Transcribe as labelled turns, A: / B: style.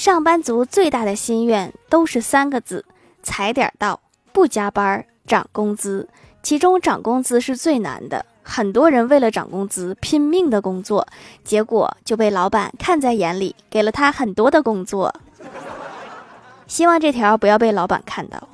A: 上班族最大的心愿都是三个字，踩点到，不加班，涨工资。其中涨工资是最难的，很多人为了涨工资拼命的工作。结果就被老板看在眼里，给了他很多的工作。希望这条不要被老板看到。